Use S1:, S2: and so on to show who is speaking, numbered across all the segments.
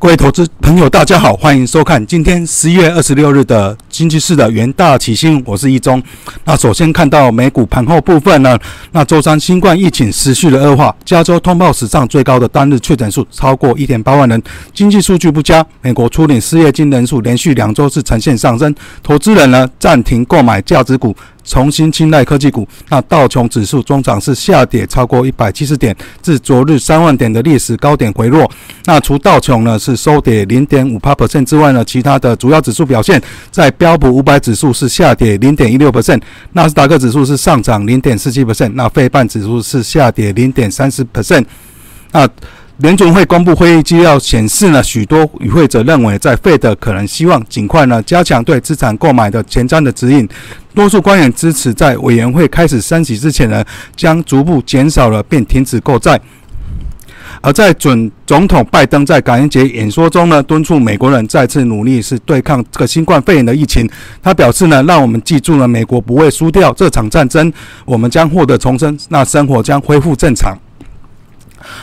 S1: 各位投资朋友，大家好，欢迎收看今天十一月二十六日的经济市的元大起新，我是易中。那首先看到美股盘后部分呢，那周三新冠疫情持续的恶化，加州通报史上最高的单日确诊数超过一点八万人，经济数据不佳，美国初领失业金人数连续两周是呈现上升，投资人呢暂停购买价值股。重新青睐科技股，那道琼指数中涨是下跌超过一百七十点，至昨日三万点的历史高点回落。那除道琼呢是收跌零点五八 percent 之外呢，其他的主要指数表现，在标普五百指数是下跌零点一六 percent，纳斯达克指数是上涨零点四七 percent，那费半指数是下跌零点三十 percent。那联总会公布会议纪要显示呢，许多与会者认为，在费的可能希望尽快呢加强对资产购买的前瞻的指引。多数官员支持在委员会开始升息之前呢，将逐步减少了并停止购债。而在准总统拜登在感恩节演说中呢，敦促美国人再次努力是对抗这个新冠肺炎的疫情。他表示呢，让我们记住了，美国不会输掉这场战争，我们将获得重生，那生活将恢复正常。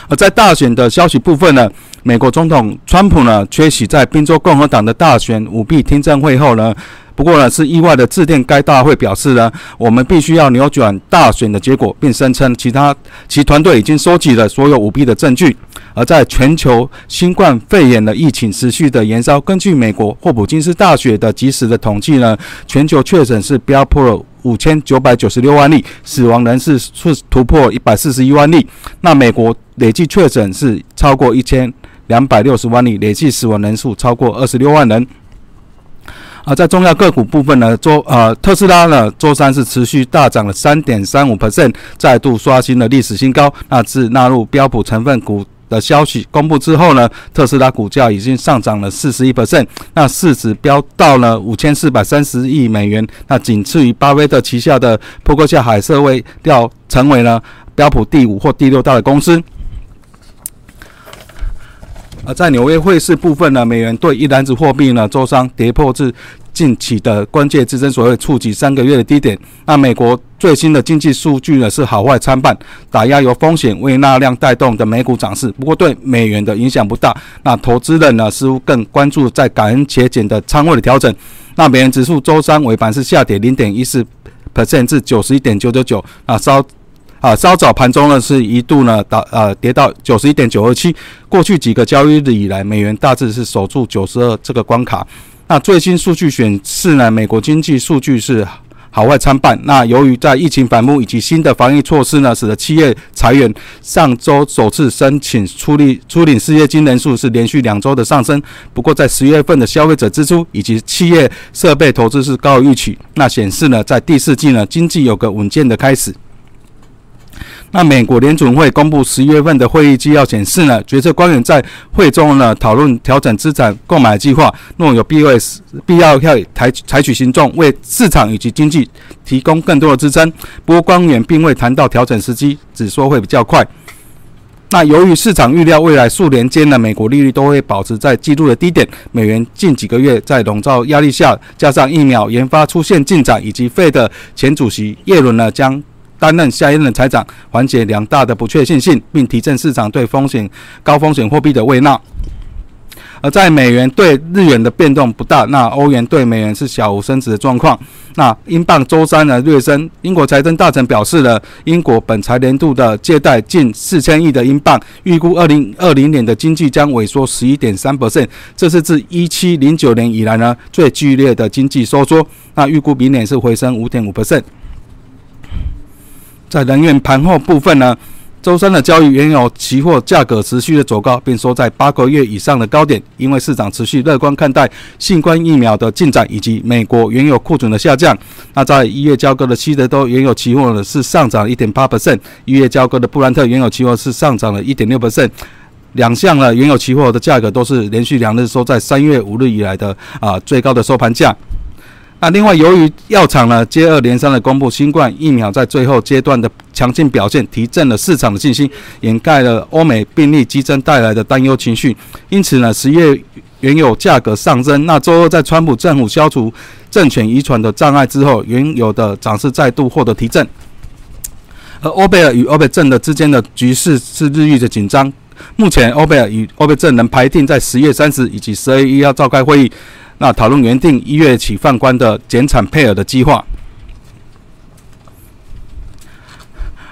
S1: 而在大选的消息部分呢，美国总统川普呢缺席在宾州共和党的大选舞弊听证会后呢，不过呢是意外的致电该大会表示呢，我们必须要扭转大选的结果，并声称其他其团队已经收集了所有舞弊的证据。而在全球新冠肺炎的疫情持续的延烧，根据美国霍普金斯大学的及时的统计呢，全球确诊是飙破了五千九百九十六万例，死亡人士是突破一百四十一万例。那美国累计确诊是超过一千两百六十万例，累计死亡人数超过二十六万人。而在重要个股部分呢，周呃特斯拉呢周三是持续大涨了三点三五 percent，再度刷新了历史新高。那自纳入标普成分股。的消息公布之后呢，特斯拉股价已经上涨了四十一 percent，那市值飙到了五千四百三十亿美元，那仅次于巴菲特旗下的扑克夏海瑟威，要成为了标普第五或第六大的公司。而在纽约汇市部分呢，美元对一篮子货币呢，周三跌破至。近期的关键支撑所谓触及三个月的低点。那美国最新的经济数据呢是好坏参半，打压由风险为纳量带动的美股涨势，不过对美元的影响不大。那投资人呢似乎更关注在感恩节前的仓位的调整。那美元指数周三尾盘是下跌零点一四 percent 至九十一点九九九。啊稍啊稍早盘中呢是一度呢到呃跌到九十一点九二七。过去几个交易日以来，美元大致是守住九十二这个关卡。那最新数据显示呢，美国经济数据是好坏参半。那由于在疫情反复以及新的防疫措施呢，使得企业裁员。上周首次申请出力出领失业金人数是连续两周的上升。不过在十月份的消费者支出以及企业设备投资是高于预期。那显示呢，在第四季呢，经济有个稳健的开始。那美国联准会公布十一月份的会议纪要显示呢，决策官员在会中呢讨论调整资产购买计划，若有必要必要要采采取行动，为市场以及经济提供更多的支撑。不过官员并未谈到调整时机，只说会比较快。那由于市场预料未来数年间呢，美国利率都会保持在季度的低点，美元近几个月在笼罩压力下，加上疫苗研发出现进展，以及费的前主席耶伦呢将。担任下一任财长，缓解两大的不确定性，并提振市场对风险高风险货币的胃纳。而在美元对日元的变动不大，那欧元对美元是小幅升值的状况。那英镑周三呢略升。英国财政大臣表示了，英国本财年度的借贷近四千亿的英镑，预估二零二零年的经济将萎缩十一点三 percent，这是自一七零九年以来呢最剧烈的经济收缩。那预估明年是回升五点五 percent。在能源盘后部分呢，周三的交易原油期货价格持续的走高，并收在八个月以上的高点，因为市场持续乐观看待新冠疫苗的进展以及美国原油库存的下降。那在一月交割的西德州原油期货呢是上涨一点八 percent，一月交割的布兰特原油期货是上涨了一点六 percent，两项呢原油期货的价格都是连续两日收在三月五日以来的啊最高的收盘价。那另外，由于药厂呢接二连三的公布新冠疫苗在最后阶段的强劲表现，提振了市场的信心，掩盖了欧美病例激增带来的担忧情绪。因此呢，十月原油价格上升。那周二在川普政府消除政权遗传的障碍之后，原油的涨势再度获得提振。而欧贝尔与欧佩镇的之间的局势是日益的紧张。目前欧贝尔与欧贝正能排定在十月三十以及十二月一号召开会议，那讨论原定一月起放宽的减产配额的计划。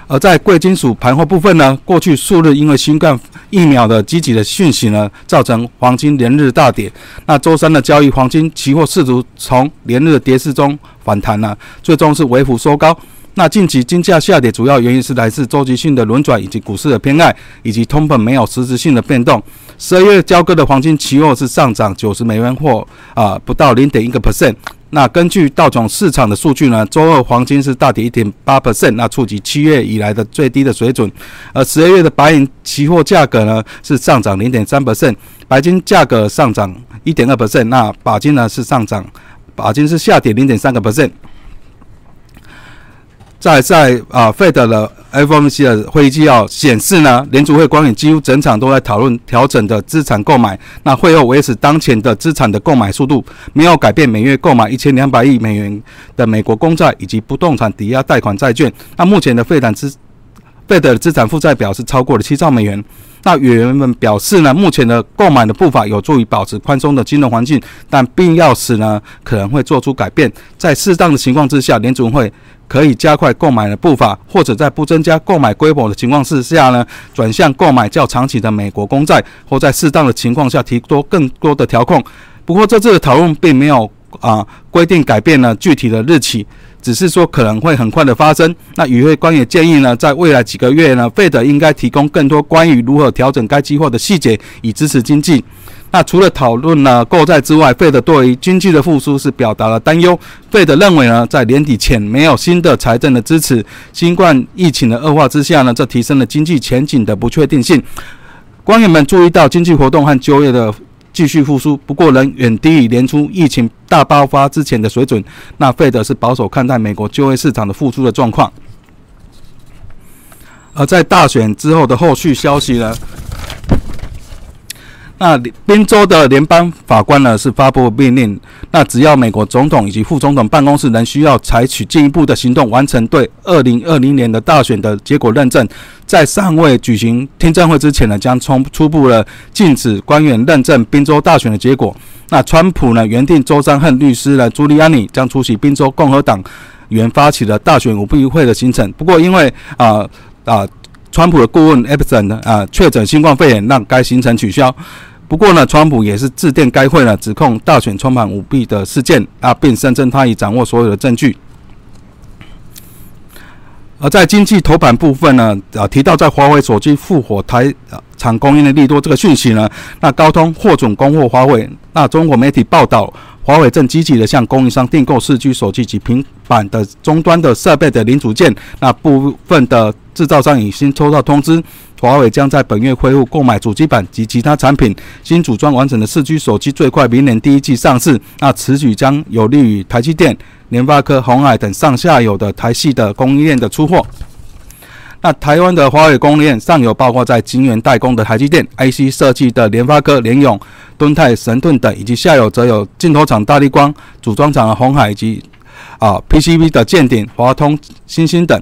S1: 而在贵金属盘货部分呢，过去数日因为新冠疫苗的积极的讯息呢，造成黄金连日大跌。那周三的交易，黄金期货试图从连日的跌势中反弹呢，最终是微幅收高。那近期金价下跌，主要原因是来自周期性的轮转以及股市的偏爱，以及通膨没有实质性的变动。十二月交割的黄金期货是上涨九十美元或啊不到零点一个 percent。那根据道琼市场的数据呢，周二黄金是大跌一点八 percent，那触及七月以来的最低的水准。而十二月的白银期货价格呢是上涨零点三 percent，白金价格上涨一点二 percent，那钯金呢是上涨，钯金是下跌零点三个 percent。在在啊，Fed 的 FOMC 的会议纪要显示呢，联储会官员几乎整场都在讨论调整的资产购买。那会后维持当前的资产的购买速度，没有改变每月购买一千两百亿美元的美国公债以及不动产抵押贷款债券。那目前的费坦资 Fed 资产负债表是超过了七兆美元。那委员们表示呢，目前的购买的步伐有助于保持宽松的金融环境，但必要时呢可能会做出改变。在适当的情况之下，联储会。可以加快购买的步伐，或者在不增加购买规模的情况之下呢，转向购买较长期的美国公债，或在适当的情况下提多更多的调控。不过，这次的讨论并没有啊规定改变了具体的日期，只是说可能会很快的发生。那与会官员建议呢，在未来几个月呢，费德应该提供更多关于如何调整该计划的细节，以支持经济。那除了讨论呢购债之外，费德对于经济的复苏是表达了担忧。费德认为呢，在年底前没有新的财政的支持，新冠疫情的恶化之下呢，这提升了经济前景的不确定性。官员们注意到经济活动和就业的继续复苏，不过仍远低于年初疫情大爆发之前的水准。那费德是保守看待美国就业市场的复苏的状况。而在大选之后的后续消息呢？那宾州的联邦法官呢是发布命令，那只要美国总统以及副总统办公室仍需要采取进一步的行动，完成对二零二零年的大选的结果认证，在尚未举行听证会之前呢，将从初步的禁止官员认证宾州大选的结果。那川普呢原定周三和律师呢朱利安尼将出席宾州共和党员发起的大选舞弊会的行程，不过因为啊啊。川普的顾问 Epson 呢啊确诊新冠肺炎，让该行程取消。不过呢，川普也是致电该会呢，指控大选充满舞弊的事件啊，并声称他已掌握所有的证据。而在经济头版部分呢，啊提到在华为手机复活台厂供应的利多这个讯息呢，那高通获准供货华为。那中国媒体报道，华为正积极的向供应商订购四 G 手机及平板的终端的设备的零组件。那部分的制造商已经收到通知，华为将在本月恢复购买主机板及其他产品。新组装完成的四 G 手机最快明年第一季上市。那此举将有利于台积电、联发科、鸿海等上下游的台系的供应链的出货。那台湾的华为供应链上游包括在晶圆代工的台积电、IC 设计的联发科、联咏、敦泰、神盾等，以及下游则有镜头厂大力光、组装厂的鸿海以及啊 PCB 的建鼎、华通、新星等。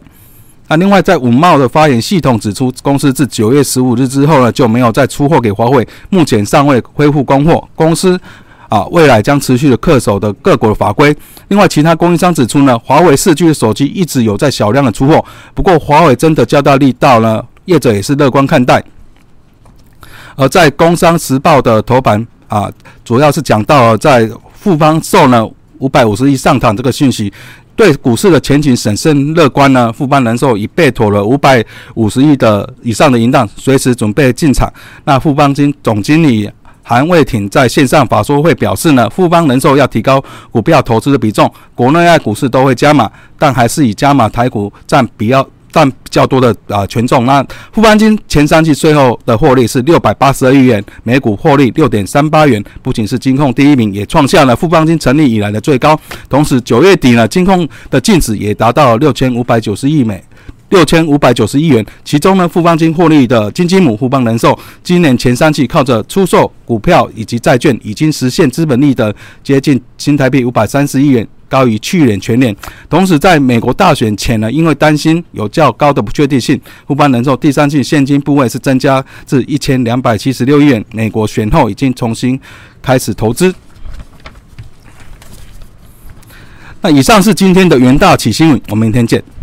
S1: 那另外，在五茂的发言系统指出，公司自九月十五日之后呢，就没有再出货给华为，目前尚未恢复供货。公司啊，未来将持续的恪守的各国的法规。另外，其他供应商指出呢，华为四 G 的手机一直有在小量的出货，不过华为真的加大力道呢，业者也是乐观看待。而在《工商时报》的头版啊，主要是讲到了在富方售呢五百五十亿上涨这个讯息。对股市的前景审慎乐观呢？富邦人寿已备妥了五百五十亿的以上的银档，随时准备进场。那富邦经总经理韩卫挺在线上法说会表示呢，富邦人寿要提高股票投资的比重，国内外股市都会加码，但还是以加码台股占比较。占较多的啊权重。那富邦金前三季税后的获利是六百八十二亿元，每股获利六点三八元，不仅是金控第一名，也创下了富邦金成立以来的最高。同时九月底呢，金控的净值也达到了六千五百九十亿美，六千五百九十亿元。其中呢，富邦金获利的金鸡母富邦人寿，今年前三季靠着出售股票以及债券，已经实现资本利的接近新台币五百三十亿元。高于去年全年。同时，在美国大选前呢，因为担心有较高的不确定性，富邦人寿第三季现金部位是增加至一千两百七十六亿元。美国选后已经重新开始投资。那以上是今天的元大起新闻，我们明天见。